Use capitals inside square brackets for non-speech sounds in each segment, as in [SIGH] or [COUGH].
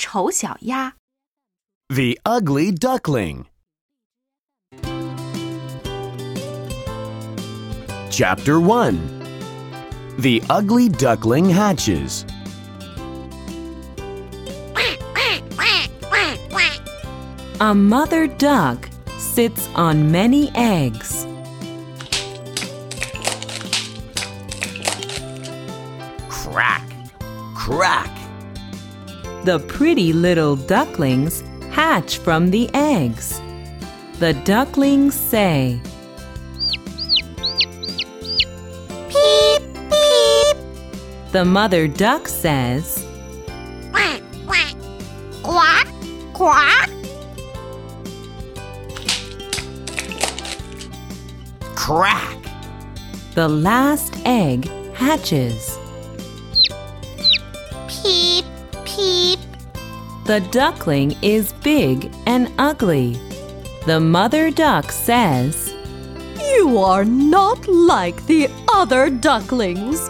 丑小鸭》 The Ugly Duckling. Chapter 1 The Ugly Duckling Hatches. A mother duck sits on many eggs. Crack! Crack! The pretty little ducklings hatch from the eggs. The ducklings say, Peep, peep, The mother duck says, quack, quack, quack, quack. Crack! The last egg hatches. Peep, peep, The duckling is big and ugly. The mother duck says, You are not like the other ducklings.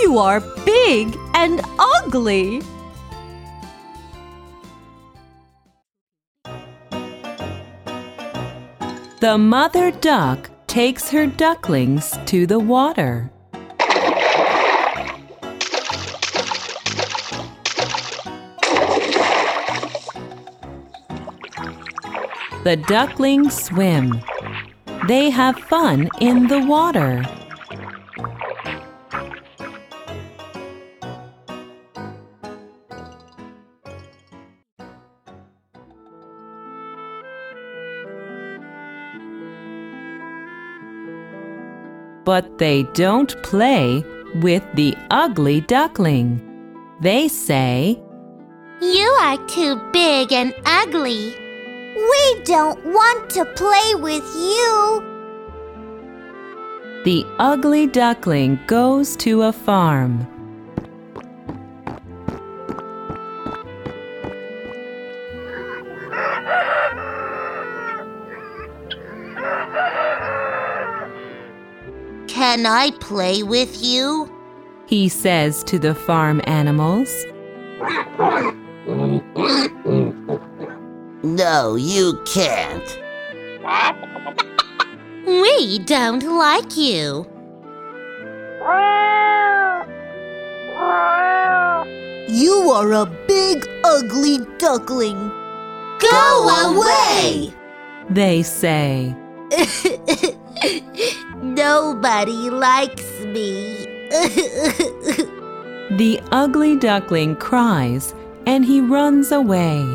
You are big and ugly. The mother duck takes her ducklings to the water. The ducklings swim. They have fun in the water. But they don't play with the ugly duckling. They say, you are too big and ugly. We don't want to play with you. The ugly duckling goes to a farm. Can I play with you? He says to the farm animals. No, you can't. [LAUGHS] We don't like you. You are a big, ugly duckling. Go away! They say, [LAUGHS] Nobody likes me. [LAUGHS] The ugly duckling cries and he runs away.